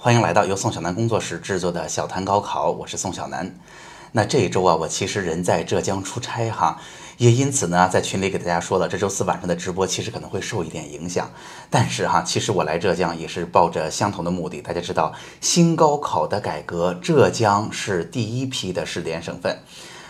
欢迎来到由宋小南工作室制作的小谈高考，我是宋小南。那这一周啊，我其实人在浙江出差哈，也因此呢，在群里给大家说了，这周四晚上的直播其实可能会受一点影响。但是哈，其实我来浙江也是抱着相同的目的。大家知道，新高考的改革，浙江是第一批的试点省份。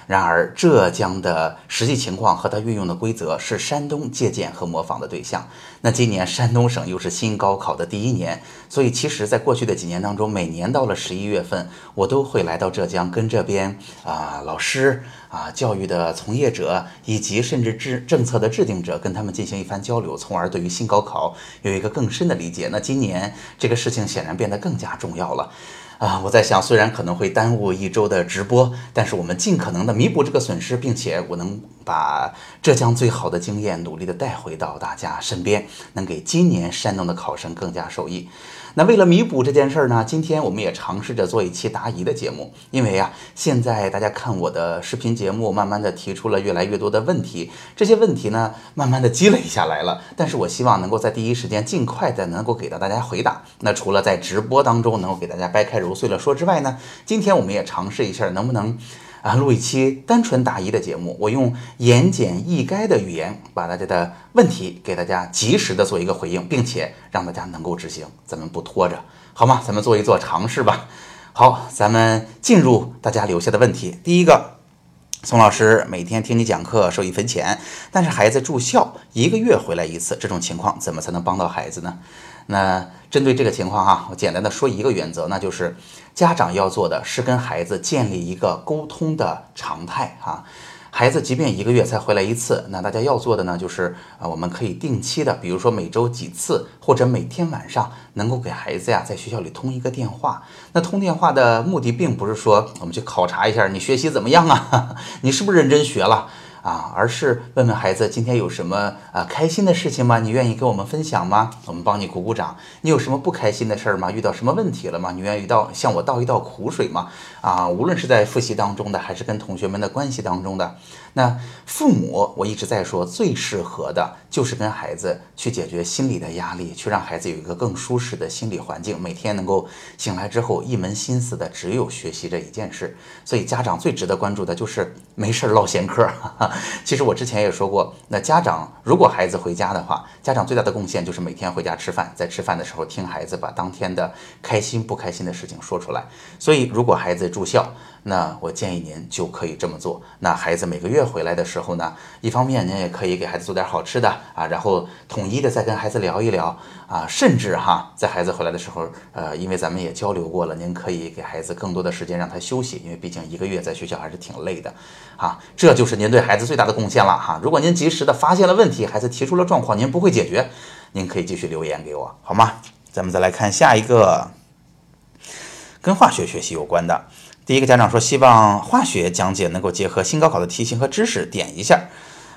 然而，浙江的实际情况和它运用的规则是山东借鉴和模仿的对象。那今年山东省又是新高考的第一年，所以其实，在过去的几年当中，每年到了十一月份，我都会来到浙江，跟这边啊老师啊教育的从业者，以及甚至制政策的制定者，跟他们进行一番交流，从而对于新高考有一个更深的理解。那今年这个事情显然变得更加重要了。啊，我在想，虽然可能会耽误一周的直播，但是我们尽可能的弥补这个损失，并且我能把浙江最好的经验努力的带回到大家身边，能给今年山东的考生更加受益。那为了弥补这件事儿呢，今天我们也尝试着做一期答疑的节目。因为呀，现在大家看我的视频节目，慢慢的提出了越来越多的问题，这些问题呢，慢慢的积累下来了。但是我希望能够在第一时间尽快的能够给到大家回答。那除了在直播当中能够给大家掰开揉碎了说之外呢，今天我们也尝试一下能不能。啊，录一期单纯答疑的节目，我用言简意赅的语言，把大家的问题给大家及时的做一个回应，并且让大家能够执行，咱们不拖着，好吗？咱们做一做尝试吧。好，咱们进入大家留下的问题。第一个，宋老师每天听你讲课收一分钱，但是孩子住校一个月回来一次，这种情况怎么才能帮到孩子呢？那针对这个情况哈，我简单的说一个原则，那就是家长要做的是跟孩子建立一个沟通的常态哈。孩子即便一个月才回来一次，那大家要做的呢，就是啊，我们可以定期的，比如说每周几次，或者每天晚上，能够给孩子呀在学校里通一个电话。那通电话的目的，并不是说我们去考察一下你学习怎么样啊，你是不是认真学了。啊，而是问问孩子今天有什么啊开心的事情吗？你愿意跟我们分享吗？我们帮你鼓鼓掌。你有什么不开心的事儿吗？遇到什么问题了吗？你愿意倒向我倒一倒苦水吗？啊，无论是在复习当中的，还是跟同学们的关系当中的，那父母我一直在说，最适合的就是跟孩子去解决心理的压力，去让孩子有一个更舒适的心理环境，每天能够醒来之后一门心思的只有学习这一件事。所以家长最值得关注的就是没事儿唠闲嗑。其实我之前也说过，那家长如果孩子回家的话，家长最大的贡献就是每天回家吃饭，在吃饭的时候听孩子把当天的开心不开心的事情说出来。所以如果孩子住校，那我建议您就可以这么做。那孩子每个月回来的时候呢，一方面您也可以给孩子做点好吃的啊，然后统一的再跟孩子聊一聊啊，甚至哈，在孩子回来的时候，呃，因为咱们也交流过了，您可以给孩子更多的时间让他休息，因为毕竟一个月在学校还是挺累的，啊，这就是您对孩子最大的贡献了哈。如果您及时的发现了问题，孩子提出了状况，您不会解决，您可以继续留言给我，好吗？咱们再来看下一个，跟化学学习有关的。第一个家长说，希望化学讲解能够结合新高考的题型和知识点一下，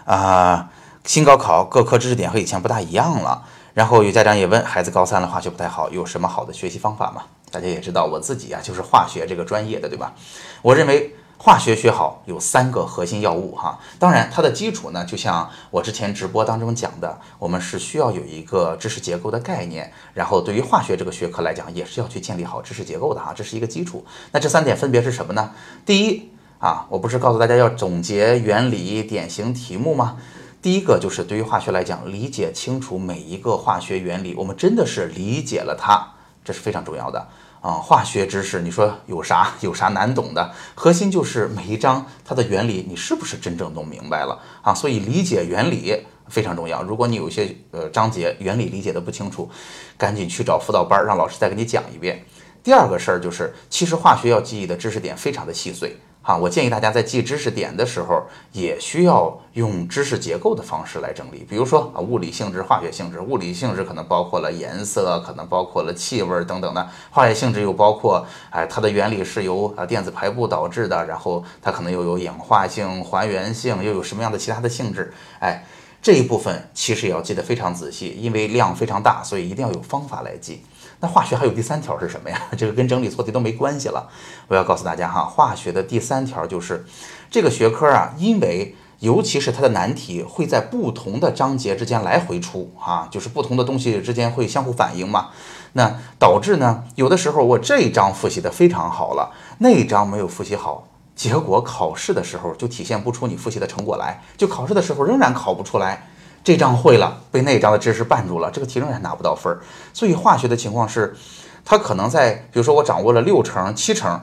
啊，新高考各科知识点和以前不大一样了。然后有家长也问，孩子高三了，化学不太好，有什么好的学习方法吗？大家也知道，我自己啊就是化学这个专业的，对吧？我认为。化学学好有三个核心要务哈，当然它的基础呢，就像我之前直播当中讲的，我们是需要有一个知识结构的概念，然后对于化学这个学科来讲，也是要去建立好知识结构的哈，这是一个基础。那这三点分别是什么呢？第一啊，我不是告诉大家要总结原理、典型题目吗？第一个就是对于化学来讲，理解清楚每一个化学原理，我们真的是理解了它，这是非常重要的。啊，化学知识，你说有啥有啥难懂的？核心就是每一章它的原理，你是不是真正弄明白了啊？所以理解原理非常重要。如果你有一些呃章节原理理解的不清楚，赶紧去找辅导班，让老师再给你讲一遍。第二个事儿就是，其实化学要记忆的知识点非常的细碎。哈，我建议大家在记知识点的时候，也需要用知识结构的方式来整理。比如说啊，物理性质、化学性质。物理性质可能包括了颜色，可能包括了气味等等的；化学性质又包括，哎，它的原理是由啊电子排布导致的，然后它可能又有氧化性、还原性，又有什么样的其他的性质？哎，这一部分其实也要记得非常仔细，因为量非常大，所以一定要有方法来记。那化学还有第三条是什么呀？这个跟整理错题都没关系了。我要告诉大家哈，化学的第三条就是，这个学科啊，因为尤其是它的难题会在不同的章节之间来回出啊，就是不同的东西之间会相互反应嘛。那导致呢，有的时候我这一章复习的非常好了，那一章没有复习好，结果考试的时候就体现不出你复习的成果来，就考试的时候仍然考不出来。这章会了，被那一章的知识绊住了，这个题仍然拿不到分儿。所以化学的情况是，它可能在比如说我掌握了六成、七成。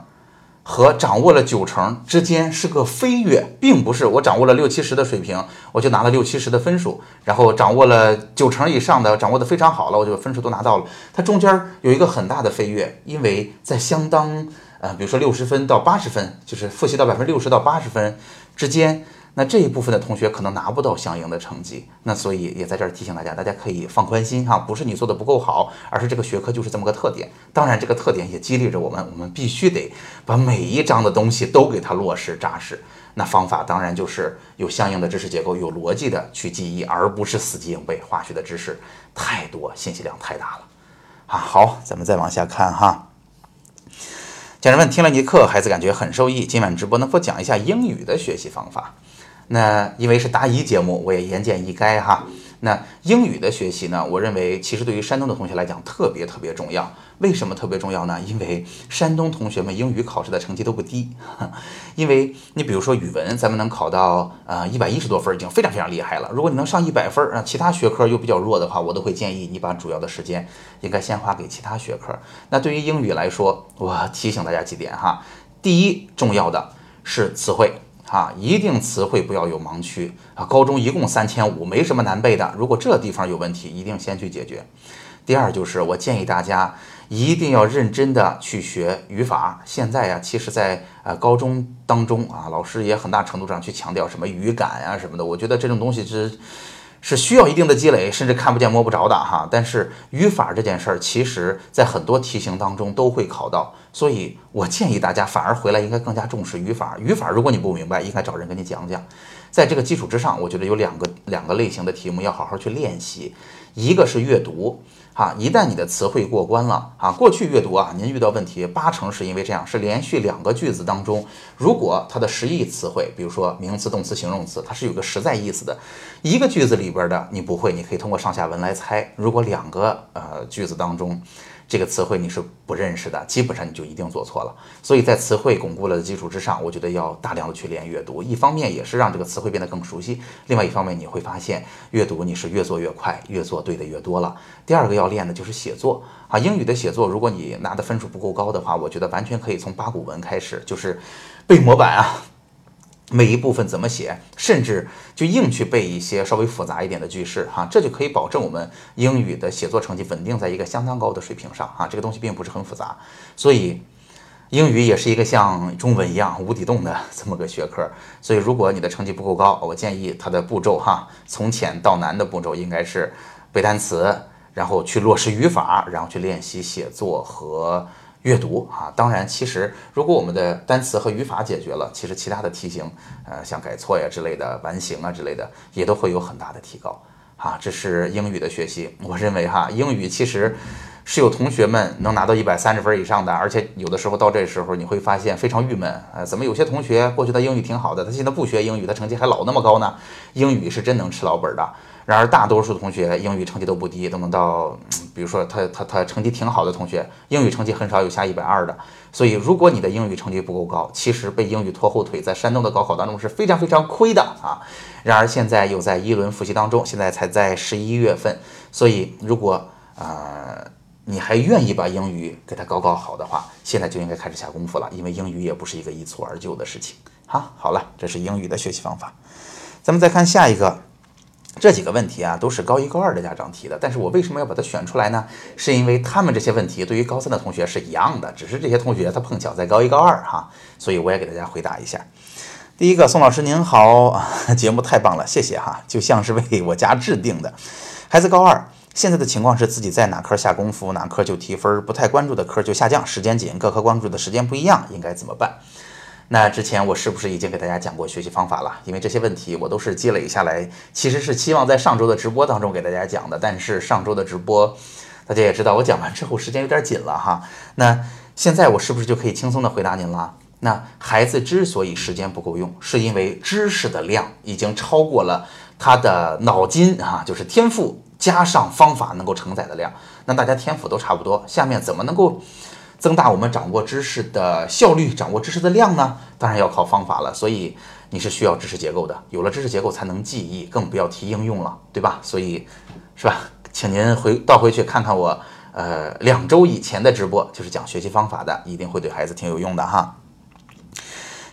和掌握了九成之间是个飞跃，并不是我掌握了六七十的水平，我就拿了六七十的分数，然后掌握了九成以上的，掌握的非常好了，我就分数都拿到了。它中间有一个很大的飞跃，因为在相当呃，比如说六十分到八十分，就是复习到百分之六十到八十分之间。那这一部分的同学可能拿不到相应的成绩，那所以也在这儿提醒大家，大家可以放宽心哈，不是你做的不够好，而是这个学科就是这么个特点。当然，这个特点也激励着我们，我们必须得把每一章的东西都给它落实扎实。那方法当然就是有相应的知识结构，有逻辑的去记忆，而不是死记硬背。化学的知识太多，信息量太大了啊。好，咱们再往下看哈。家人们听了你的课，孩子感觉很受益。今晚直播能否讲一下英语的学习方法？那因为是答疑节目，我也言简意赅哈。那英语的学习呢，我认为其实对于山东的同学来讲特别特别重要。为什么特别重要呢？因为山东同学们英语考试的成绩都不低。因为你比如说语文，咱们能考到呃一百一十多分，已经非常非常厉害了。如果你能上一百分，啊，其他学科又比较弱的话，我都会建议你把主要的时间应该先花给其他学科。那对于英语来说，我提醒大家几点哈。第一，重要的是词汇。啊，一定词汇不要有盲区啊！高中一共三千五，没什么难背的。如果这地方有问题，一定先去解决。第二就是我建议大家一定要认真的去学语法。现在呀，其实，在呃高中当中啊，老师也很大程度上去强调什么语感啊什么的。我觉得这种东西是。是需要一定的积累，甚至看不见摸不着的哈。但是语法这件事儿，其实在很多题型当中都会考到，所以我建议大家反而回来应该更加重视语法。语法如果你不明白，应该找人跟你讲讲。在这个基础之上，我觉得有两个两个类型的题目要好好去练习，一个是阅读。啊，一旦你的词汇过关了啊，过去阅读啊，您遇到问题八成是因为这样，是连续两个句子当中，如果它的实义词汇，比如说名词、动词、形容词，它是有个实在意思的，一个句子里边的你不会，你可以通过上下文来猜。如果两个呃句子当中，这个词汇你是不认识的，基本上你就一定做错了。所以在词汇巩固了的基础之上，我觉得要大量的去练阅读。一方面也是让这个词汇变得更熟悉，另外一方面你会发现阅读你是越做越快，越做对的越多了。第二个要练的就是写作啊，英语的写作，如果你拿的分数不够高的话，我觉得完全可以从八股文开始，就是背模板啊。每一部分怎么写，甚至就硬去背一些稍微复杂一点的句式，哈，这就可以保证我们英语的写作成绩稳定在一个相当高的水平上，哈，这个东西并不是很复杂，所以英语也是一个像中文一样无底洞的这么个学科，所以如果你的成绩不够高，我建议它的步骤，哈，从浅到难的步骤应该是背单词，然后去落实语法，然后去练习写作和。阅读啊，当然，其实如果我们的单词和语法解决了，其实其他的题型，呃，像改错呀之类的、完形啊之类的，也都会有很大的提高。啊，这是英语的学习。我认为哈，英语其实是有同学们能拿到一百三十分以上的，而且有的时候到这时候你会发现非常郁闷，呃，怎么有些同学过去他英语挺好的，他现在不学英语，他成绩还老那么高呢？英语是真能吃老本的。然而，大多数同学英语成绩都不低，都能到，比如说他他他成绩挺好的同学，英语成绩很少有下一百二的。所以，如果你的英语成绩不够高，其实被英语拖后腿，在山东的高考当中是非常非常亏的啊。然而，现在又在一轮复习当中，现在才在十一月份，所以如果呃你还愿意把英语给它搞搞好的话，现在就应该开始下功夫了，因为英语也不是一个一蹴而就的事情。好，好了，这是英语的学习方法，咱们再看下一个。这几个问题啊，都是高一高二的家长提的，但是我为什么要把它选出来呢？是因为他们这些问题对于高三的同学是一样的，只是这些同学他碰巧在高一高二哈，所以我也给大家回答一下。第一个，宋老师您好，节目太棒了，谢谢哈，就像是为我家制定的。孩子高二，现在的情况是自己在哪科下功夫，哪科就提分，不太关注的科就下降，时间紧，各科关注的时间不一样，应该怎么办？那之前我是不是已经给大家讲过学习方法了？因为这些问题我都是积累下来，其实是期望在上周的直播当中给大家讲的。但是上周的直播，大家也知道，我讲完之后时间有点紧了哈。那现在我是不是就可以轻松的回答您了？那孩子之所以时间不够用，是因为知识的量已经超过了他的脑筋啊，就是天赋加上方法能够承载的量。那大家天赋都差不多，下面怎么能够增大我们掌握知识的效率、掌握知识的量呢？当然要靠方法了。所以你是需要知识结构的，有了知识结构才能记忆，更不要提应用了，对吧？所以是吧？请您回倒回去看看我呃两周以前的直播，就是讲学习方法的，一定会对孩子挺有用的哈。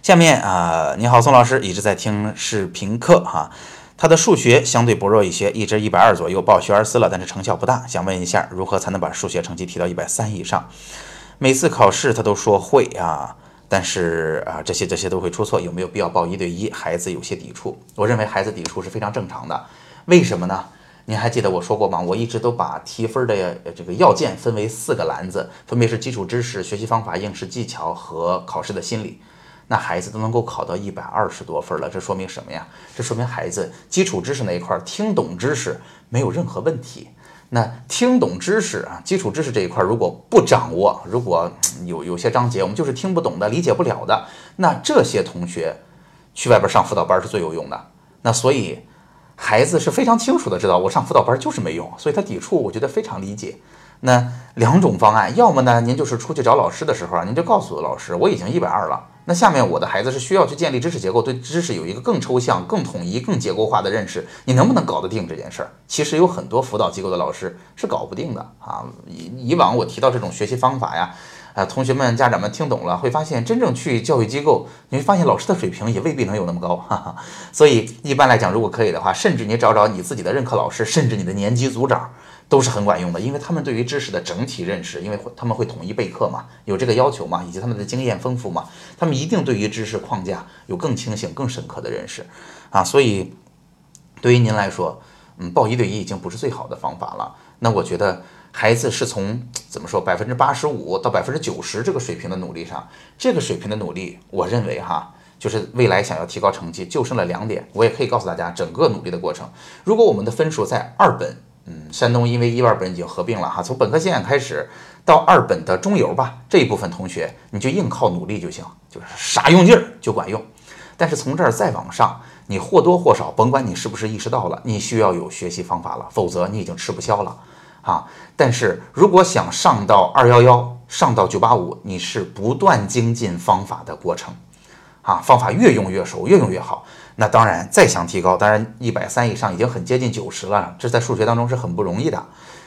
下面啊，你好，宋老师一直在听视频课哈，他的数学相对薄弱一些，一直一百二左右，报学而思了，但是成效不大，想问一下如何才能把数学成绩提到一百三以上？每次考试他都说会啊，但是啊这些这些都会出错，有没有必要报一对一？孩子有些抵触，我认为孩子抵触是非常正常的，为什么呢？您还记得我说过吗？我一直都把提分的这个要件分为四个篮子，分别是基础知识、学习方法、应试技巧和考试的心理。那孩子都能够考到一百二十多分了，这说明什么呀？这说明孩子基础知识那一块听懂知识没有任何问题。那听懂知识啊，基础知识这一块如果不掌握，如果有有些章节我们就是听不懂的、理解不了的，那这些同学去外边上辅导班是最有用的。那所以孩子是非常清楚的知道，我上辅导班就是没用，所以他抵触，我觉得非常理解。那两种方案，要么呢，您就是出去找老师的时候啊，您就告诉老师，我已经一百二了。那下面我的孩子是需要去建立知识结构，对知识有一个更抽象、更统一、更结构化的认识。你能不能搞得定这件事儿？其实有很多辅导机构的老师是搞不定的啊。以以往我提到这种学习方法呀，啊，同学们、家长们听懂了，会发现真正去教育机构，你会发现老师的水平也未必能有那么高。哈哈。所以一般来讲，如果可以的话，甚至你找找你自己的任课老师，甚至你的年级组长。都是很管用的，因为他们对于知识的整体认识，因为他们会统一备课嘛，有这个要求嘛，以及他们的经验丰富嘛，他们一定对于知识框架有更清醒、更深刻的认识啊。所以，对于您来说，嗯，报一对一已经不是最好的方法了。那我觉得孩子是从怎么说百分之八十五到百分之九十这个水平的努力上，这个水平的努力，我认为哈，就是未来想要提高成绩，就剩了两点。我也可以告诉大家，整个努力的过程，如果我们的分数在二本。嗯，山东因为一二本已经合并了哈，从本科线开始到二本的中游吧，这一部分同学你就硬靠努力就行，就是傻用劲儿就管用。但是从这儿再往上，你或多或少，甭管你是不是意识到了，你需要有学习方法了，否则你已经吃不消了啊。但是如果想上到二幺幺，上到九八五，你是不断精进方法的过程啊，方法越用越熟，越用越好。那当然，再想提高，当然一百三以上已经很接近九十了，这在数学当中是很不容易的。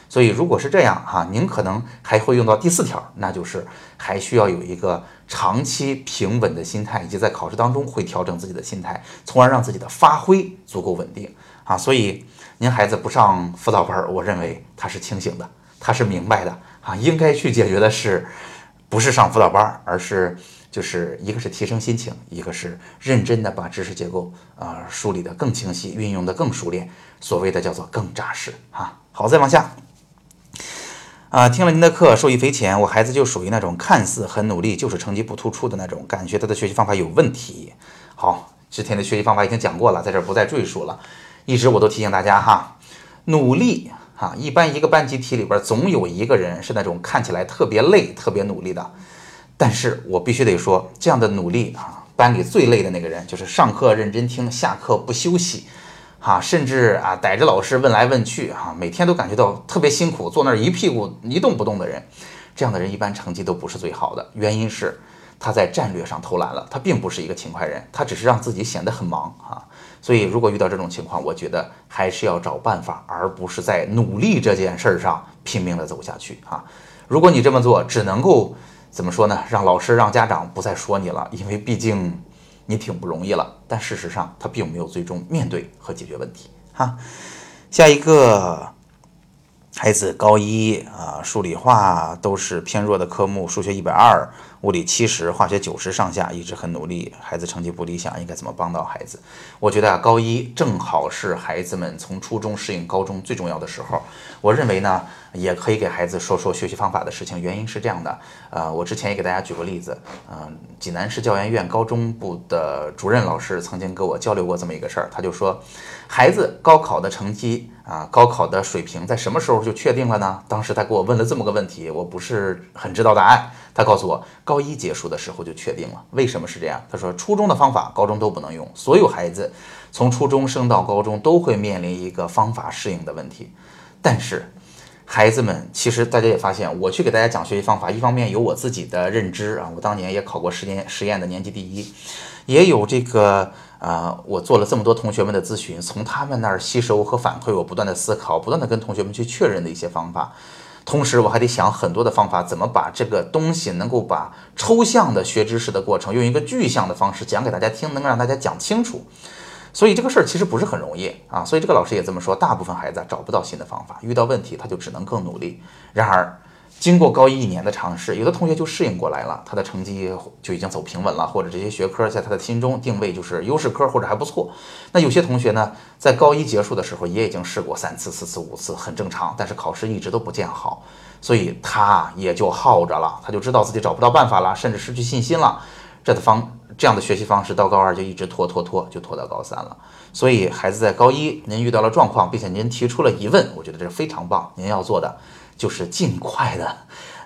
所以如果是这样哈，您可能还会用到第四条，那就是还需要有一个长期平稳的心态，以及在考试当中会调整自己的心态，从而让自己的发挥足够稳定啊。所以您孩子不上辅导班，我认为他是清醒的，他是明白的啊，应该去解决的是，不是上辅导班，而是。就是一个是提升心情，一个是认真的把知识结构啊梳理的更清晰，运用的更熟练，所谓的叫做更扎实啊。好，再往下啊，听了您的课，受益匪浅。我孩子就属于那种看似很努力，就是成绩不突出的那种，感觉他的学习方法有问题。好，之前的学习方法已经讲过了，在这不再赘述了。一直我都提醒大家哈，努力哈，一般一个班集体里边总有一个人是那种看起来特别累、特别努力的。但是我必须得说，这样的努力啊，班里最累的那个人就是上课认真听，下课不休息，哈，甚至啊逮着老师问来问去，哈，每天都感觉到特别辛苦，坐那儿一屁股一动不动的人，这样的人一般成绩都不是最好的。原因是他在战略上偷懒了，他并不是一个勤快人，他只是让自己显得很忙啊。所以如果遇到这种情况，我觉得还是要找办法，而不是在努力这件事儿上拼命的走下去啊。如果你这么做，只能够。怎么说呢？让老师、让家长不再说你了，因为毕竟你挺不容易了。但事实上，他并没有最终面对和解决问题。哈，下一个孩子高一啊，数理化都是偏弱的科目，数学一百二，物理七十，化学九十上下，一直很努力，孩子成绩不理想，应该怎么帮到孩子？我觉得啊，高一正好是孩子们从初中适应高中最重要的时候。我认为呢。也可以给孩子说说学习方法的事情。原因是这样的，呃，我之前也给大家举过例子，嗯，济南市教研院高中部的主任老师曾经跟我交流过这么一个事儿，他就说，孩子高考的成绩啊，高考的水平在什么时候就确定了呢？当时他给我问了这么个问题，我不是很知道答案。他告诉我，高一结束的时候就确定了。为什么是这样？他说，初中的方法高中都不能用，所有孩子从初中升到高中都会面临一个方法适应的问题，但是。孩子们，其实大家也发现，我去给大家讲学习方法，一方面有我自己的认知啊，我当年也考过实验实验的年级第一，也有这个啊，我做了这么多同学们的咨询，从他们那儿吸收和反馈，我不断的思考，不断的跟同学们去确认的一些方法，同时我还得想很多的方法，怎么把这个东西能够把抽象的学知识的过程，用一个具象的方式讲给大家听，能让大家讲清楚。所以这个事儿其实不是很容易啊，所以这个老师也这么说，大部分孩子找不到新的方法，遇到问题他就只能更努力。然而，经过高一一年的尝试，有的同学就适应过来了，他的成绩就已经走平稳了，或者这些学科在他的心中定位就是优势科或者还不错。那有些同学呢，在高一结束的时候也已经试过三次、四次、五次，很正常，但是考试一直都不见好，所以他也就耗着了，他就知道自己找不到办法了，甚至失去信心了。这的方这样的学习方式到高二就一直拖拖拖，就拖到高三了。所以孩子在高一您遇到了状况，并且您提出了疑问，我觉得这是非常棒。您要做的就是尽快的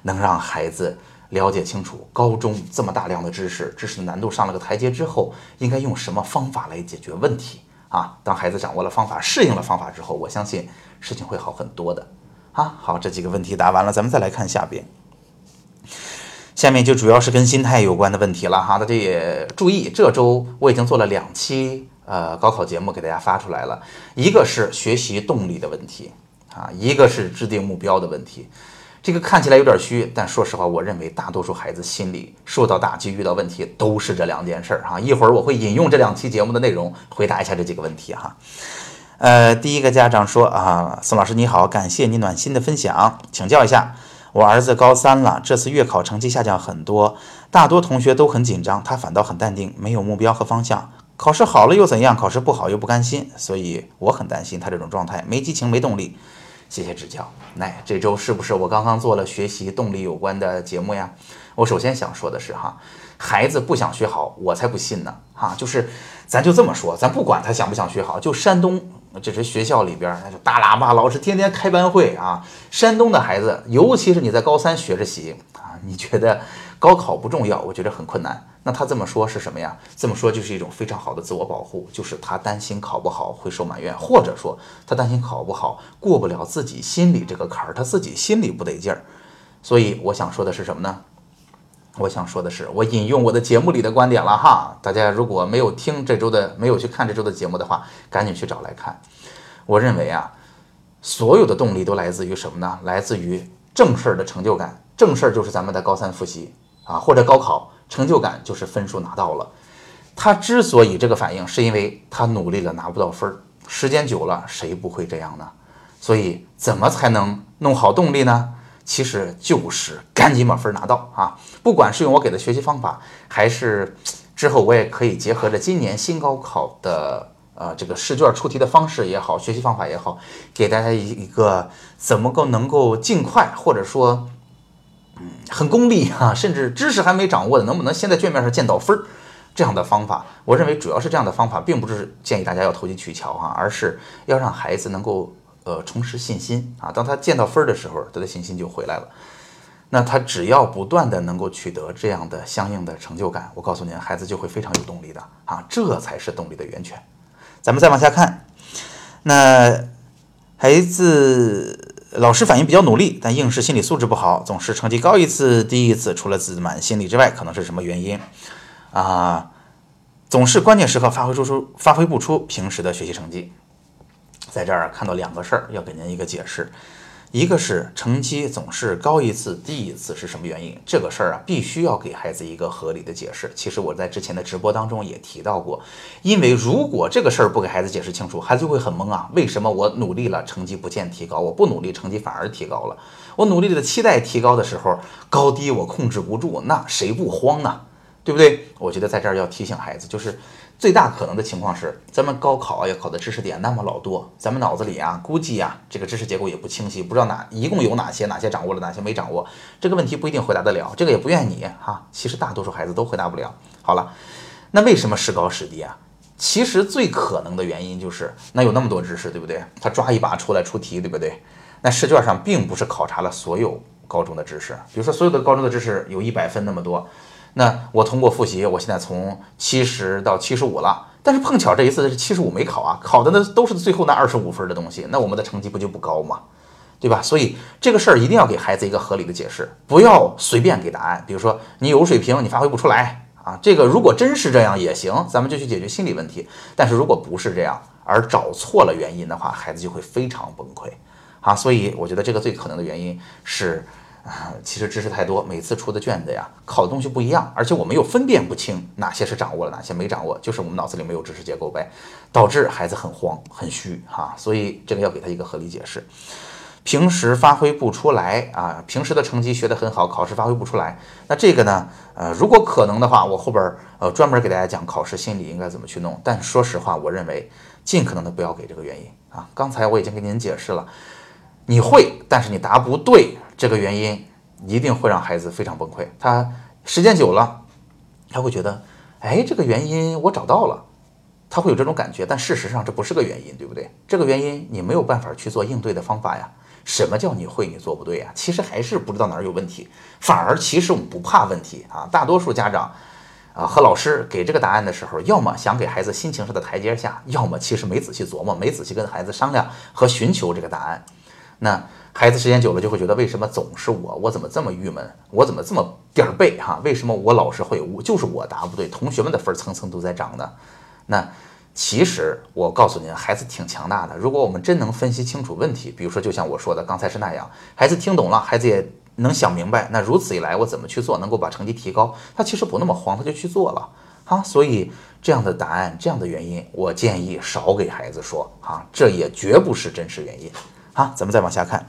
能让孩子了解清楚高中这么大量的知识，知识的难度上了个台阶之后，应该用什么方法来解决问题啊？当孩子掌握了方法，适应了方法之后，我相信事情会好很多的啊。好，这几个问题答完了，咱们再来看下边。下面就主要是跟心态有关的问题了哈，大家也注意，这周我已经做了两期呃高考节目给大家发出来了，一个是学习动力的问题啊，一个是制定目标的问题。这个看起来有点虚，但说实话，我认为大多数孩子心里受到打击、遇到问题都是这两件事儿哈。一会儿我会引用这两期节目的内容回答一下这几个问题哈。呃，第一个家长说啊，宋老师你好，感谢你暖心的分享，请教一下。我儿子高三了，这次月考成绩下降很多，大多同学都很紧张，他反倒很淡定，没有目标和方向。考试好了又怎样？考试不好又不甘心，所以我很担心他这种状态，没激情，没动力。谢谢指教。来，这周是不是我刚刚做了学习动力有关的节目呀？我首先想说的是哈，孩子不想学好，我才不信呢。哈，就是咱就这么说，咱不管他想不想学好，就山东。这是学校里边，那就大喇叭，老师天天开班会啊。山东的孩子，尤其是你在高三学着习啊，你觉得高考不重要？我觉得很困难。那他这么说是什么呀？这么说就是一种非常好的自我保护，就是他担心考不好会受埋怨，或者说他担心考不好过不了自己心里这个坎儿，他自己心里不得劲儿。所以我想说的是什么呢？我想说的是，我引用我的节目里的观点了哈。大家如果没有听这周的，没有去看这周的节目的话，赶紧去找来看。我认为啊，所有的动力都来自于什么呢？来自于正事儿的成就感。正事儿就是咱们的高三复习啊，或者高考成就感就是分数拿到了。他之所以这个反应，是因为他努力了拿不到分儿。时间久了，谁不会这样呢？所以怎么才能弄好动力呢？其实就是赶紧把分拿到啊！不管是用我给的学习方法，还是之后我也可以结合着今年新高考的呃这个试卷出题的方式也好，学习方法也好，给大家一一个怎么够能够尽快，或者说很功利哈，甚至知识还没掌握的，能不能先在卷面上见到分儿这样的方法？我认为主要是这样的方法，并不是建议大家要投机取巧哈，而是要让孩子能够。呃，重拾信心啊！当他见到分儿的时候，他的信心就回来了。那他只要不断的能够取得这样的相应的成就感，我告诉您，孩子就会非常有动力的啊！这才是动力的源泉。咱们再往下看，那孩子老师反应比较努力，但应试心理素质不好，总是成绩高一次低一次。除了自满心理之外，可能是什么原因啊？总是关键时刻发挥出出发挥不出平时的学习成绩。在这儿看到两个事儿，要给您一个解释，一个是成绩总是高一次低一次是什么原因？这个事儿啊，必须要给孩子一个合理的解释。其实我在之前的直播当中也提到过，因为如果这个事儿不给孩子解释清楚，孩子就会很懵啊。为什么我努力了，成绩不见提高？我不努力，成绩反而提高了？我努力的期待提高的时候，高低我控制不住，那谁不慌呢？对不对？我觉得在这儿要提醒孩子，就是最大可能的情况是，咱们高考要考的知识点那么老多，咱们脑子里啊估计啊这个知识结构也不清晰，不知道哪一共有哪些，哪些掌握了，哪些没掌握，这个问题不一定回答得了，这个也不怨你哈。其实大多数孩子都回答不了。好了，那为什么时高时低啊？其实最可能的原因就是，那有那么多知识，对不对？他抓一把出来出题，对不对？那试卷上并不是考察了所有高中的知识，比如说所有的高中的知识有一百分那么多。那我通过复习，我现在从七十到七十五了，但是碰巧这一次是七十五没考啊，考的呢都是最后那二十五分的东西，那我们的成绩不就不高吗？对吧？所以这个事儿一定要给孩子一个合理的解释，不要随便给答案。比如说你有水平，你发挥不出来啊，这个如果真是这样也行，咱们就去解决心理问题。但是如果不是这样，而找错了原因的话，孩子就会非常崩溃啊。所以我觉得这个最可能的原因是。啊，其实知识太多，每次出的卷子呀，考的东西不一样，而且我们又分辨不清哪些是掌握了，哪些没掌握，就是我们脑子里没有知识结构呗，导致孩子很慌很虚哈。所以这个要给他一个合理解释。平时发挥不出来啊，平时的成绩学得很好，考试发挥不出来，那这个呢，呃，如果可能的话，我后边呃专门给大家讲考试心理应该怎么去弄。但说实话，我认为尽可能的不要给这个原因啊。刚才我已经给您解释了。你会，但是你答不对，这个原因一定会让孩子非常崩溃。他时间久了，他会觉得，哎，这个原因我找到了，他会有这种感觉。但事实上这不是个原因，对不对？这个原因你没有办法去做应对的方法呀。什么叫你会你做不对呀？其实还是不知道哪儿有问题。反而其实我们不怕问题啊。大多数家长啊和老师给这个答案的时候，要么想给孩子心情上的台阶下，要么其实没仔细琢磨，没仔细跟孩子商量和寻求这个答案。那孩子时间久了就会觉得，为什么总是我？我怎么这么郁闷？我怎么这么点儿背？哈，为什么我老是会我就是我答不对？同学们的分儿蹭蹭都在涨呢？那其实我告诉您，孩子挺强大的。如果我们真能分析清楚问题，比如说就像我说的刚才是那样，孩子听懂了，孩子也能想明白。那如此一来，我怎么去做能够把成绩提高？他其实不那么慌，他就去做了啊。所以这样的答案，这样的原因，我建议少给孩子说啊，这也绝不是真实原因。好，咱们再往下看。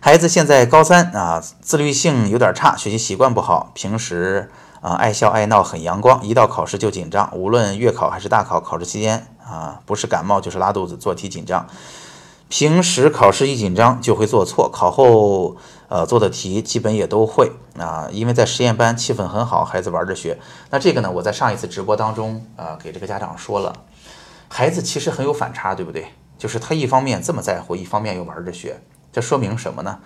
孩子现在高三啊，自律性有点差，学习习惯不好，平时啊爱笑爱闹，很阳光，一到考试就紧张，无论月考还是大考，考试期间啊不是感冒就是拉肚子，做题紧张。平时考试一紧张就会做错，考后呃做的题基本也都会啊，因为在实验班气氛很好，孩子玩着学。那这个呢，我在上一次直播当中啊给这个家长说了，孩子其实很有反差，对不对？就是他一方面这么在乎，一方面又玩着学，这说明什么呢？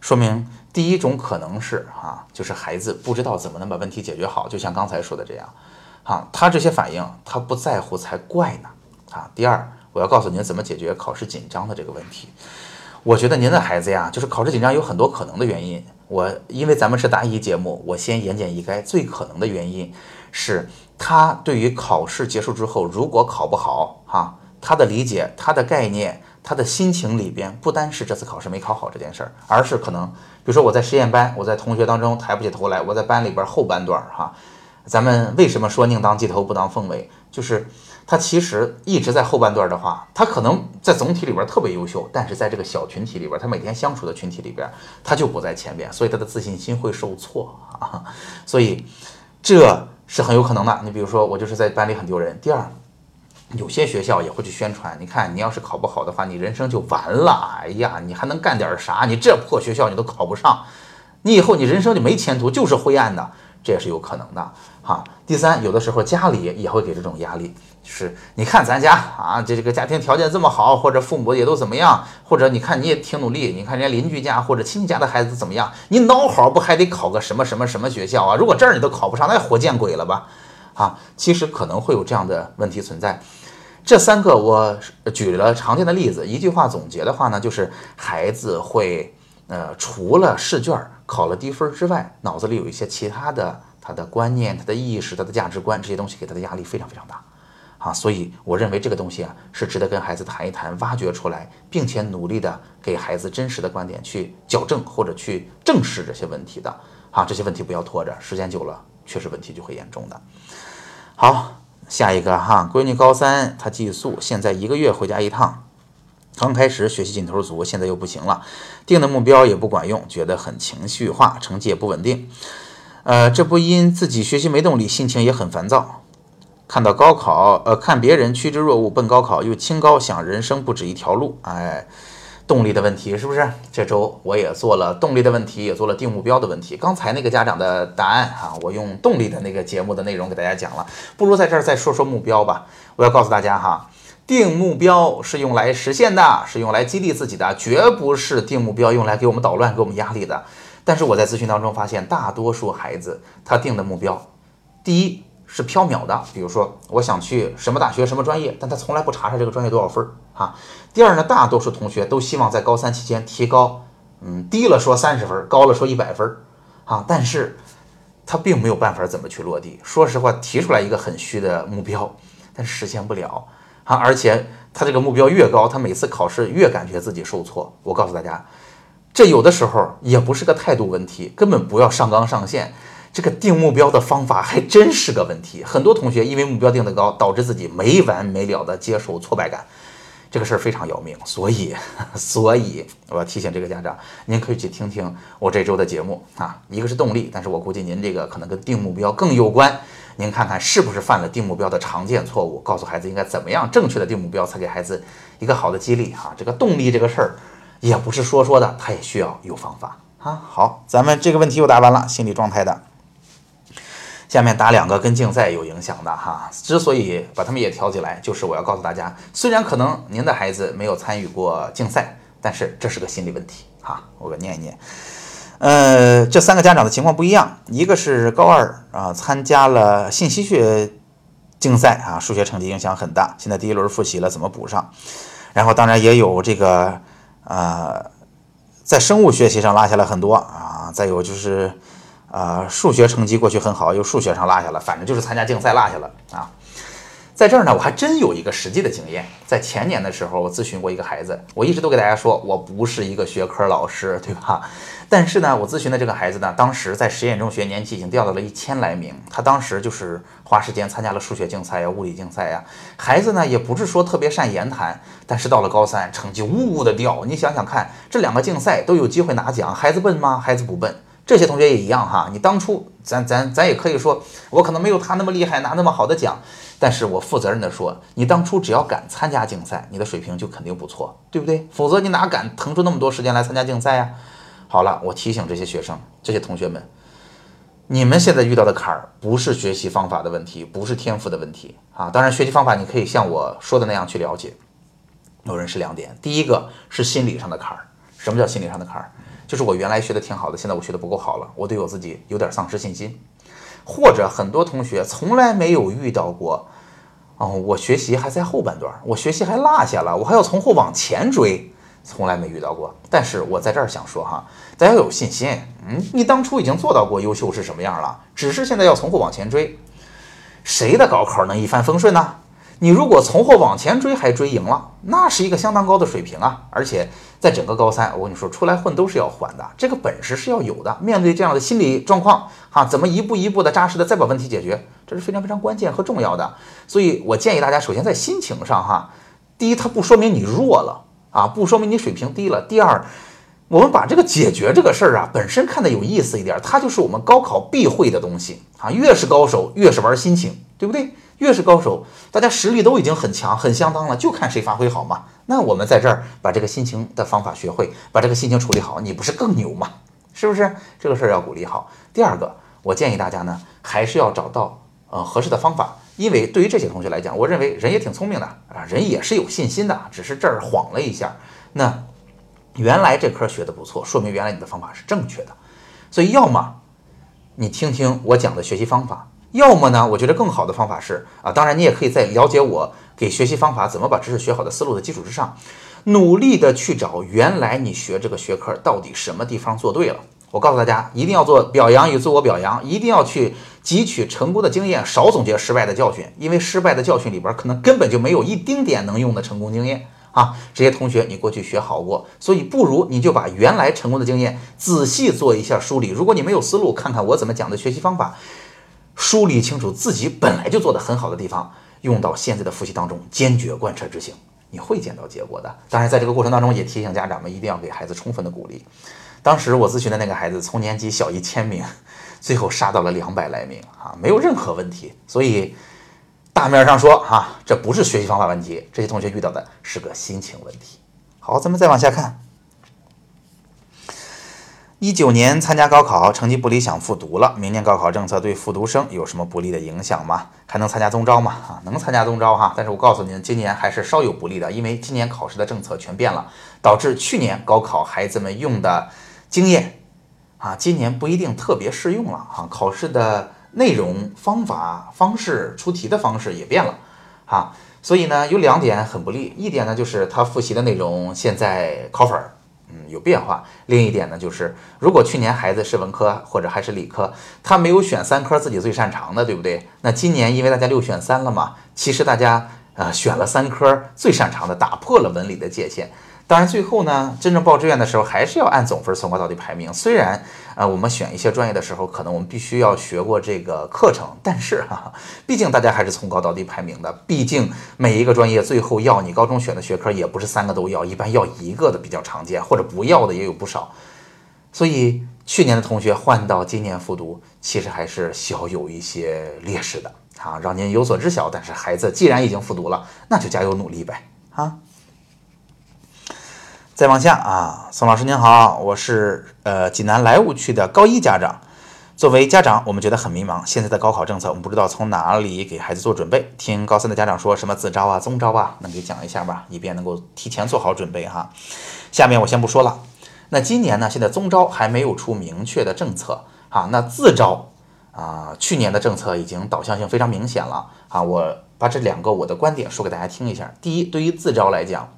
说明第一种可能是哈，就是孩子不知道怎么能把问题解决好，就像刚才说的这样，哈，他这些反应他不在乎才怪呢，啊。第二，我要告诉您怎么解决考试紧张的这个问题。我觉得您的孩子呀，就是考试紧张有很多可能的原因。我因为咱们是答疑节目，我先言简意赅，最可能的原因是他对于考试结束之后如果考不好，哈。他的理解，他的概念，他的心情里边，不单是这次考试没考好这件事儿，而是可能，比如说我在实验班，我在同学当中抬不起头来，我在班里边后半段儿哈，咱们为什么说宁当鸡头不当凤尾？就是他其实一直在后半段的话，他可能在总体里边特别优秀，但是在这个小群体里边，他每天相处的群体里边，他就不在前边，所以他的自信心会受挫啊，所以这是很有可能的。你比如说我就是在班里很丢人。第二。有些学校也会去宣传，你看，你要是考不好的话，你人生就完了。哎呀，你还能干点啥？你这破学校你都考不上，你以后你人生就没前途，就是灰暗的，这也是有可能的哈。第三，有的时候家里也会给这种压力，就是你看咱家啊，这这个家庭条件这么好，或者父母也都怎么样，或者你看你也挺努力，你看人家邻居家或者亲戚家的孩子怎么样，你孬好不还得考个什么什么什么学校啊？如果这儿你都考不上，那活见鬼了吧？啊，其实可能会有这样的问题存在。这三个我举了常见的例子，一句话总结的话呢，就是孩子会，呃，除了试卷考了低分之外，脑子里有一些其他的他的观念、他的意识、他的价值观这些东西，给他的压力非常非常大，啊，所以我认为这个东西啊是值得跟孩子谈一谈、挖掘出来，并且努力的给孩子真实的观点去矫正或者去正视这些问题的，啊，这些问题不要拖着，时间久了确实问题就会严重的。好。下一个哈，闺女高三，她寄宿，现在一个月回家一趟。刚开始学习劲头足，现在又不行了，定的目标也不管用，觉得很情绪化，成绩也不稳定。呃，这不因自己学习没动力，心情也很烦躁。看到高考，呃，看别人趋之若鹜奔高考，又清高，想人生不止一条路，哎，动力的问题是不是？这周我也做了动力的问题，也做了定目标的问题。刚才那个家长的答案哈，我用动力的那个节目的内容给大家讲了，不如在这儿再说说目标吧。我要告诉大家哈，定目标是用来实现的，是用来激励自己的，绝不是定目标用来给我们捣乱、给我们压力的。但是我在咨询当中发现，大多数孩子他定的目标，第一。是缥缈的，比如说我想去什么大学什么专业，但他从来不查查这个专业多少分儿啊。第二呢，大多数同学都希望在高三期间提高，嗯，低了说三十分，高了说一百分儿啊，但是他并没有办法怎么去落地。说实话，提出来一个很虚的目标，但实现不了啊，而且他这个目标越高，他每次考试越感觉自己受挫。我告诉大家，这有的时候也不是个态度问题，根本不要上纲上线。这个定目标的方法还真是个问题，很多同学因为目标定得高，导致自己没完没了的接受挫败感，这个事儿非常要命。所以，所以我要提醒这个家长，您可以去听听我这周的节目啊，一个是动力，但是我估计您这个可能跟定目标更有关，您看看是不是犯了定目标的常见错误，告诉孩子应该怎么样正确的定目标，才给孩子一个好的激励哈。这个动力这个事儿也不是说说的，他也需要有方法啊。好，咱们这个问题又答完了，心理状态的。下面打两个跟竞赛有影响的哈，之所以把他们也挑起来，就是我要告诉大家，虽然可能您的孩子没有参与过竞赛，但是这是个心理问题哈。我给念一念，呃，这三个家长的情况不一样，一个是高二啊，参加了信息学竞赛啊，数学成绩影响很大，现在第一轮复习了，怎么补上？然后当然也有这个呃，在生物学习上落下了很多啊，再有就是。啊，数学成绩过去很好，又数学上落下了，反正就是参加竞赛落下了啊。在这儿呢，我还真有一个实际的经验。在前年的时候，我咨询过一个孩子，我一直都给大家说，我不是一个学科老师，对吧？但是呢，我咨询的这个孩子呢，当时在实验中学年级已经掉到了一千来名，他当时就是花时间参加了数学竞赛呀、物理竞赛呀。孩子呢，也不是说特别善言谈，但是到了高三，成绩呜呜的掉。你想想看，这两个竞赛都有机会拿奖，孩子笨吗？孩子不笨。这些同学也一样哈，你当初咱咱咱也可以说，我可能没有他那么厉害，拿那么好的奖，但是我负责任的说，你当初只要敢参加竞赛，你的水平就肯定不错，对不对？否则你哪敢腾出那么多时间来参加竞赛呀？好了，我提醒这些学生、这些同学们，你们现在遇到的坎儿不是学习方法的问题，不是天赋的问题啊。当然，学习方法你可以像我说的那样去了解。有人是两点，第一个是心理上的坎儿。什么叫心理上的坎儿？就是我原来学的挺好的，现在我学的不够好了，我对我自己有点丧失信心，或者很多同学从来没有遇到过，哦，我学习还在后半段，我学习还落下了，我还要从后往前追，从来没遇到过。但是我在这儿想说哈，大家要有信心，嗯，你当初已经做到过优秀是什么样了，只是现在要从后往前追。谁的高考能一帆风顺呢？你如果从后往前追还追赢了，那是一个相当高的水平啊！而且在整个高三，我跟你说，出来混都是要还的，这个本事是要有的。面对这样的心理状况，哈，怎么一步一步的扎实的再把问题解决，这是非常非常关键和重要的。所以我建议大家，首先在心情上，哈，第一，它不说明你弱了啊，不说明你水平低了。第二，我们把这个解决这个事儿啊，本身看得有意思一点，它就是我们高考必会的东西啊。越是高手，越是玩心情，对不对？越是高手，大家实力都已经很强、很相当了，就看谁发挥好嘛。那我们在这儿把这个心情的方法学会，把这个心情处理好，你不是更牛吗？是不是？这个事儿要鼓励好。第二个，我建议大家呢，还是要找到呃合适的方法，因为对于这些同学来讲，我认为人也挺聪明的啊，人也是有信心的，只是这儿晃了一下。那原来这科学的不错，说明原来你的方法是正确的。所以，要么你听听我讲的学习方法。要么呢？我觉得更好的方法是啊，当然你也可以在了解我给学习方法怎么把知识学好的思路的基础之上，努力的去找原来你学这个学科到底什么地方做对了。我告诉大家，一定要做表扬与自我表扬，一定要去汲取成功的经验，少总结失败的教训，因为失败的教训里边可能根本就没有一丁点能用的成功经验啊。这些同学你过去学好过，所以不如你就把原来成功的经验仔细做一下梳理。如果你没有思路，看看我怎么讲的学习方法。梳理清楚自己本来就做得很好的地方，用到现在的复习当中，坚决贯彻执行，你会见到结果的。当然，在这个过程当中，也提醒家长们一定要给孩子充分的鼓励。当时我咨询的那个孩子，从年级小一千名，最后杀到了两百来名啊，没有任何问题。所以大面上说哈，这不是学习方法问题，这些同学遇到的是个心情问题。好，咱们再往下看。一九年参加高考，成绩不理想，复读了。明年高考政策对复读生有什么不利的影响吗？还能参加中招吗？啊，能参加中招哈，但是我告诉您，今年还是稍有不利的，因为今年考试的政策全变了，导致去年高考孩子们用的经验啊，今年不一定特别适用了啊。考试的内容、方法、方式、出题的方式也变了啊，所以呢，有两点很不利，一点呢就是他复习的内容现在考分儿。嗯，有变化。另一点呢，就是如果去年孩子是文科或者还是理科，他没有选三科自己最擅长的，对不对？那今年因为大家六选三了嘛，其实大家呃选了三科最擅长的，打破了文理的界限。当然，最后呢，真正报志愿的时候，还是要按总分从高到低排名。虽然，呃，我们选一些专业的时候，可能我们必须要学过这个课程，但是哈，毕竟大家还是从高到低排名的。毕竟每一个专业最后要你高中选的学科，也不是三个都要，一般要一个的比较常见，或者不要的也有不少。所以去年的同学换到今年复读，其实还是小有一些劣势的啊，让您有所知晓。但是孩子既然已经复读了，那就加油努力呗啊。再往下啊，宋老师您好，我是呃济南莱芜区的高一家长。作为家长，我们觉得很迷茫。现在的高考政策，我们不知道从哪里给孩子做准备。听高三的家长说什么自招啊、综招啊，能给讲一下吧，以便能够提前做好准备哈。下面我先不说了。那今年呢，现在综招还没有出明确的政策啊。那自招啊，去年的政策已经导向性非常明显了啊。我把这两个我的观点说给大家听一下。第一，对于自招来讲。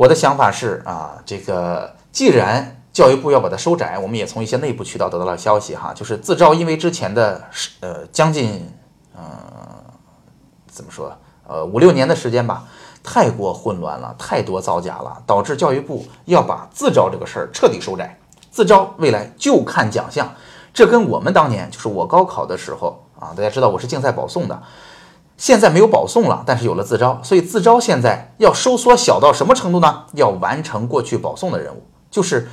我的想法是啊，这个既然教育部要把它收窄，我们也从一些内部渠道得到了消息哈，就是自招，因为之前的呃将近嗯怎么说呃五六年的时间吧，太过混乱了，太多造假了，导致教育部要把自招这个事儿彻底收窄，自招未来就看奖项，这跟我们当年就是我高考的时候啊，大家知道我是竞赛保送的。现在没有保送了，但是有了自招，所以自招现在要收缩小到什么程度呢？要完成过去保送的任务，就是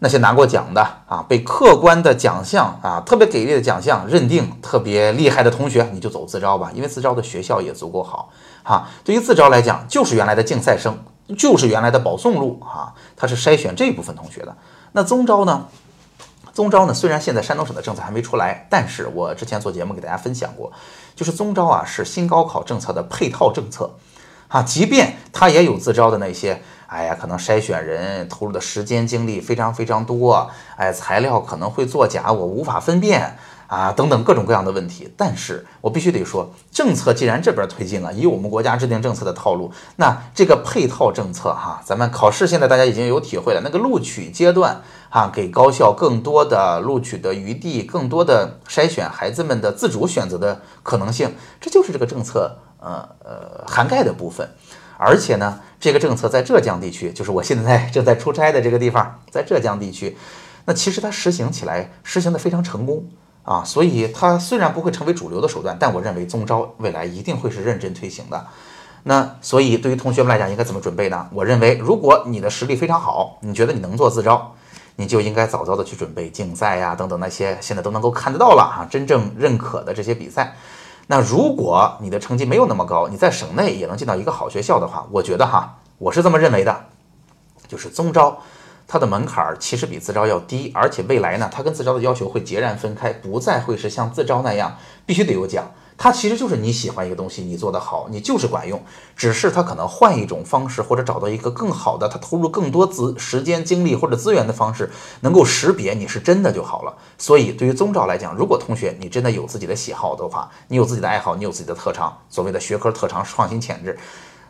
那些拿过奖的啊，被客观的奖项啊，特别给力的奖项认定特别厉害的同学，你就走自招吧，因为自招的学校也足够好哈。对于自招来讲，就是原来的竞赛生，就是原来的保送路哈，它是筛选这部分同学的。那综招呢？综招呢？虽然现在山东省的政策还没出来，但是我之前做节目给大家分享过，就是综招啊是新高考政策的配套政策，啊，即便它也有自招的那些，哎呀，可能筛选人投入的时间精力非常非常多，哎，材料可能会作假，我无法分辨。啊，等等各种各样的问题，但是我必须得说，政策既然这边推进了，以我们国家制定政策的套路，那这个配套政策哈，咱们考试现在大家已经有体会了，那个录取阶段啊，给高校更多的录取的余地，更多的筛选孩子们的自主选择的可能性，这就是这个政策呃呃涵盖的部分。而且呢，这个政策在浙江地区，就是我现在正在出差的这个地方，在浙江地区，那其实它实行起来实行的非常成功。啊，所以它虽然不会成为主流的手段，但我认为综招未来一定会是认真推行的。那所以对于同学们来讲，应该怎么准备呢？我认为，如果你的实力非常好，你觉得你能做自招，你就应该早早的去准备竞赛呀等等那些现在都能够看得到了哈，真正认可的这些比赛。那如果你的成绩没有那么高，你在省内也能进到一个好学校的话，我觉得哈，我是这么认为的，就是综招。它的门槛其实比自招要低，而且未来呢，它跟自招的要求会截然分开，不再会是像自招那样必须得有奖。它其实就是你喜欢一个东西，你做得好，你就是管用。只是它可能换一种方式，或者找到一个更好的，它投入更多资时间、精力或者资源的方式，能够识别你是真的就好了。所以对于综招来讲，如果同学你真的有自己的喜好的话，你有自己的爱好，你有自己的特长，所谓的学科特长、创新潜质，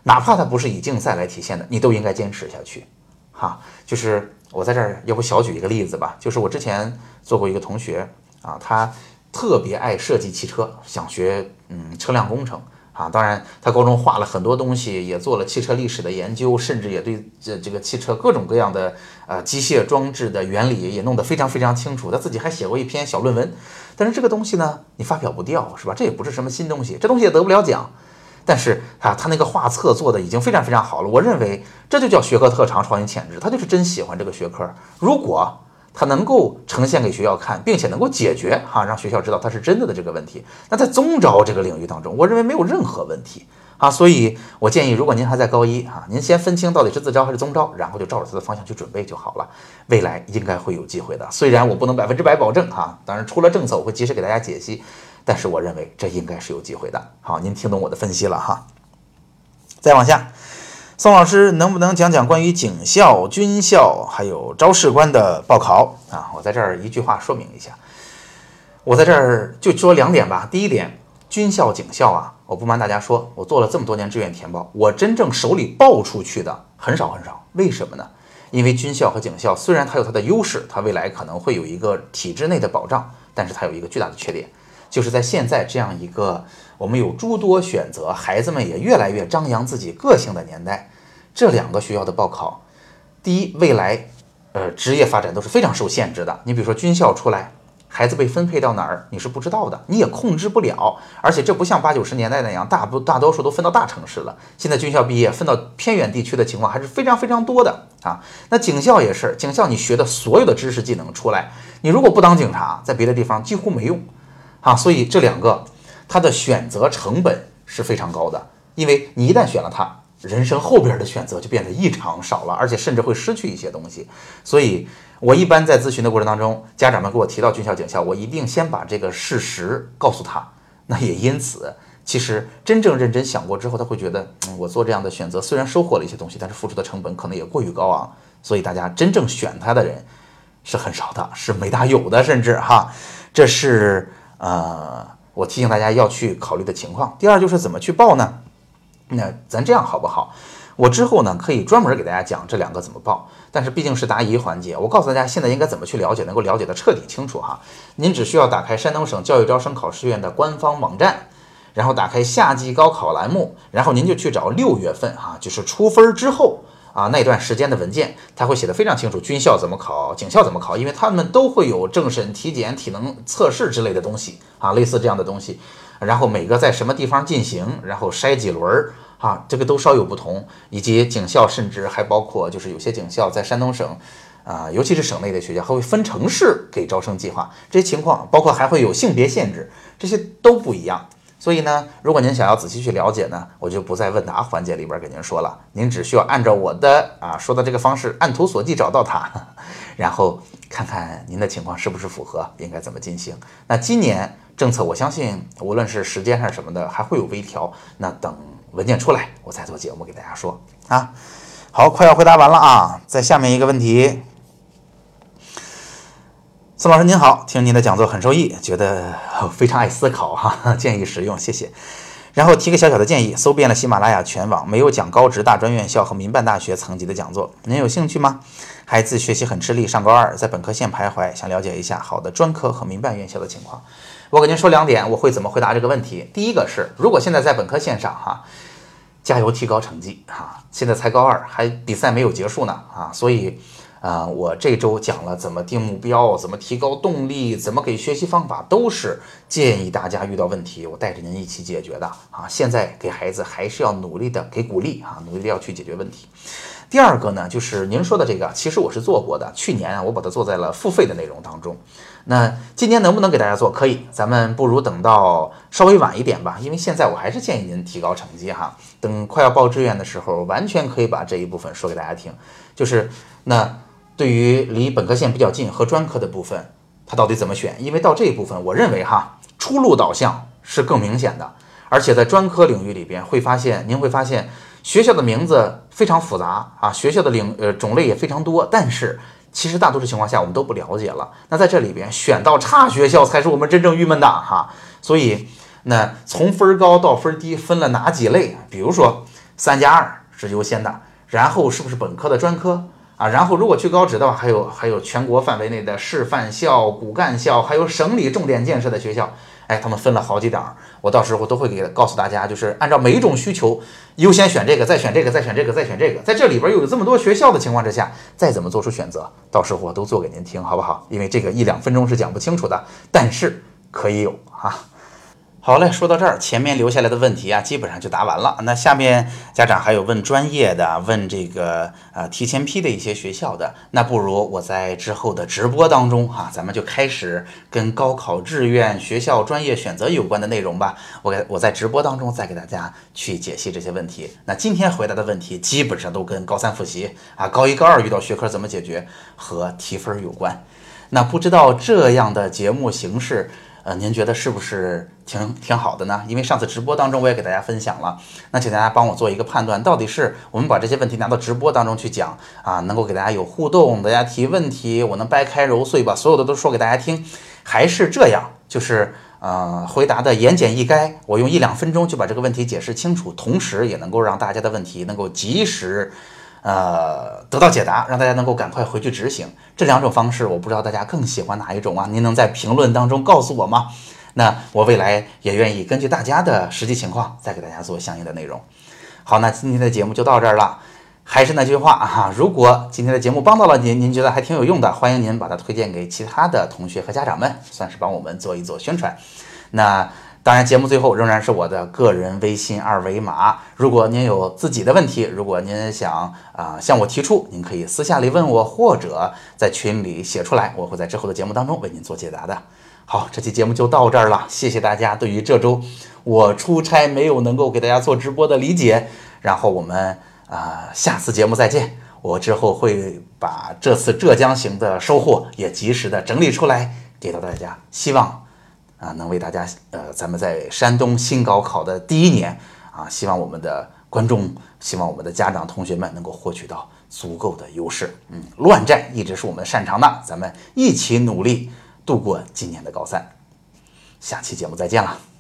哪怕它不是以竞赛来体现的，你都应该坚持下去。哈，就是我在这儿，要不小举一个例子吧。就是我之前做过一个同学啊，他特别爱设计汽车，想学嗯车辆工程啊。当然，他高中画了很多东西，也做了汽车历史的研究，甚至也对这这个汽车各种各样的呃机械装置的原理也弄得非常非常清楚。他自己还写过一篇小论文。但是这个东西呢，你发表不掉，是吧？这也不是什么新东西，这东西也得不了奖。但是啊，他那个画册做的已经非常非常好了。我认为这就叫学科特长、创新潜质，他就是真喜欢这个学科。如果它能够呈现给学校看，并且能够解决哈，让学校知道它是真的的这个问题。那在中招这个领域当中，我认为没有任何问题啊。所以我建议，如果您还在高一哈，您先分清到底是自招还是中招，然后就照着它的方向去准备就好了。未来应该会有机会的，虽然我不能百分之百保证哈，当然出了政策我会及时给大家解析，但是我认为这应该是有机会的。好，您听懂我的分析了哈。再往下。宋老师，能不能讲讲关于警校、军校还有招士官的报考啊？我在这儿一句话说明一下，我在这儿就说两点吧。第一点，军校、警校啊，我不瞒大家说，我做了这么多年志愿填报，我真正手里报出去的很少很少。为什么呢？因为军校和警校虽然它有它的优势，它未来可能会有一个体制内的保障，但是它有一个巨大的缺点，就是在现在这样一个。我们有诸多选择，孩子们也越来越张扬自己个性的年代，这两个学校的报考，第一，未来，呃，职业发展都是非常受限制的。你比如说军校出来，孩子被分配到哪儿，你是不知道的，你也控制不了。而且这不像八九十年代那样，大不大多数都分到大城市了。现在军校毕业分到偏远地区的情况还是非常非常多的啊。那警校也是，警校你学的所有的知识技能出来，你如果不当警察，在别的地方几乎没用啊。所以这两个。它的选择成本是非常高的，因为你一旦选了它，人生后边的选择就变得异常少了，而且甚至会失去一些东西。所以，我一般在咨询的过程当中，家长们给我提到军校、警校，我一定先把这个事实告诉他。那也因此，其实真正认真想过之后，他会觉得，嗯，我做这样的选择虽然收获了一些东西，但是付出的成本可能也过于高昂。所以，大家真正选它的人是很少的，是没大有的，甚至哈，这是呃。我提醒大家要去考虑的情况。第二就是怎么去报呢？那咱这样好不好？我之后呢可以专门给大家讲这两个怎么报。但是毕竟是答疑环节，我告诉大家现在应该怎么去了解，能够了解的彻底清楚哈。您只需要打开山东省教育招生考试院的官方网站，然后打开夏季高考栏目，然后您就去找六月份哈，就是出分之后。啊，那段时间的文件，他会写的非常清楚，军校怎么考，警校怎么考，因为他们都会有政审、体检、体能测试之类的东西啊，类似这样的东西。然后每个在什么地方进行，然后筛几轮儿啊，这个都稍有不同。以及警校，甚至还包括就是有些警校在山东省啊，尤其是省内的学校，还会分城市给招生计划，这些情况包括还会有性别限制，这些都不一样。所以呢，如果您想要仔细去了解呢，我就不在问答环节里边给您说了，您只需要按照我的啊说的这个方式，按图索骥找到它，然后看看您的情况是不是符合，应该怎么进行。那今年政策，我相信无论是时间还是什么的，还会有微调。那等文件出来，我再做节目给大家说啊。好，快要回答完了啊，在下面一个问题。宋老师您好，听您的讲座很受益，觉得 非常爱思考哈，建议实用，谢谢。然后提个小小的建议，搜遍了喜马拉雅全网，没有讲高职大专院校和民办大学层级的讲座，您有兴趣吗？孩子学习很吃力，上高二，在本科线徘徊，想了解一下好的专科和民办院校的情况。我给您说两点，我会怎么回答这个问题？第一个是，如果现在在本科线上哈，加油提高成绩哈，现在才高二，还比赛没有结束呢啊，所以。啊，我这周讲了怎么定目标，怎么提高动力，怎么给学习方法，都是建议大家遇到问题，我带着您一起解决的啊。现在给孩子还是要努力的给鼓励啊，努力的要去解决问题。第二个呢，就是您说的这个，其实我是做过的，去年啊，我把它做在了付费的内容当中。那今年能不能给大家做？可以，咱们不如等到稍微晚一点吧，因为现在我还是建议您提高成绩哈。等快要报志愿的时候，完全可以把这一部分说给大家听，就是那。对于离本科线比较近和专科的部分，它到底怎么选？因为到这一部分，我认为哈，出路导向是更明显的。而且在专科领域里边，会发现您会发现学校的名字非常复杂啊，学校的领呃种类也非常多。但是其实大多数情况下我们都不了解了。那在这里边选到差学校才是我们真正郁闷的哈。所以那从分高到分低分了哪几类？比如说三加二是优先的，然后是不是本科的专科？啊，然后如果去高职的话，还有还有全国范围内的示范校、骨干校，还有省里重点建设的学校，哎，他们分了好几档，我到时候都会给告诉大家，就是按照每一种需求优先选这个，再选这个，再选这个，再选这个，在这里边又有这么多学校的情况之下，再怎么做出选择，到时候我都做给您听，好不好？因为这个一两分钟是讲不清楚的，但是可以有啊。好嘞，说到这儿，前面留下来的问题啊，基本上就答完了。那下面家长还有问专业的，问这个呃提前批的一些学校的，那不如我在之后的直播当中哈，咱们就开始跟高考志愿、学校专业选择有关的内容吧。我给我在直播当中再给大家去解析这些问题。那今天回答的问题基本上都跟高三复习啊、高一高二遇到学科怎么解决和提分有关。那不知道这样的节目形式。呃，您觉得是不是挺挺好的呢？因为上次直播当中我也给大家分享了，那请大家帮我做一个判断，到底是我们把这些问题拿到直播当中去讲啊，能够给大家有互动，大家提问题，我能掰开揉碎把所有的都说给大家听，还是这样，就是呃回答的言简意赅，我用一两分钟就把这个问题解释清楚，同时也能够让大家的问题能够及时。呃，得到解答，让大家能够赶快回去执行。这两种方式，我不知道大家更喜欢哪一种啊？您能在评论当中告诉我吗？那我未来也愿意根据大家的实际情况，再给大家做相应的内容。好，那今天的节目就到这儿了。还是那句话啊，如果今天的节目帮到了您，您觉得还挺有用的，欢迎您把它推荐给其他的同学和家长们，算是帮我们做一做宣传。那。当然，节目最后仍然是我的个人微信二维码。如果您有自己的问题，如果您想啊向我提出，您可以私下里问我，或者在群里写出来，我会在之后的节目当中为您做解答的。好，这期节目就到这儿了，谢谢大家对于这周我出差没有能够给大家做直播的理解。然后我们啊下次节目再见，我之后会把这次浙江行的收获也及时的整理出来给到大家，希望。啊，能为大家，呃，咱们在山东新高考的第一年啊，希望我们的观众，希望我们的家长同学们能够获取到足够的优势。嗯，乱战一直是我们擅长的，咱们一起努力度过今年的高三。下期节目再见了。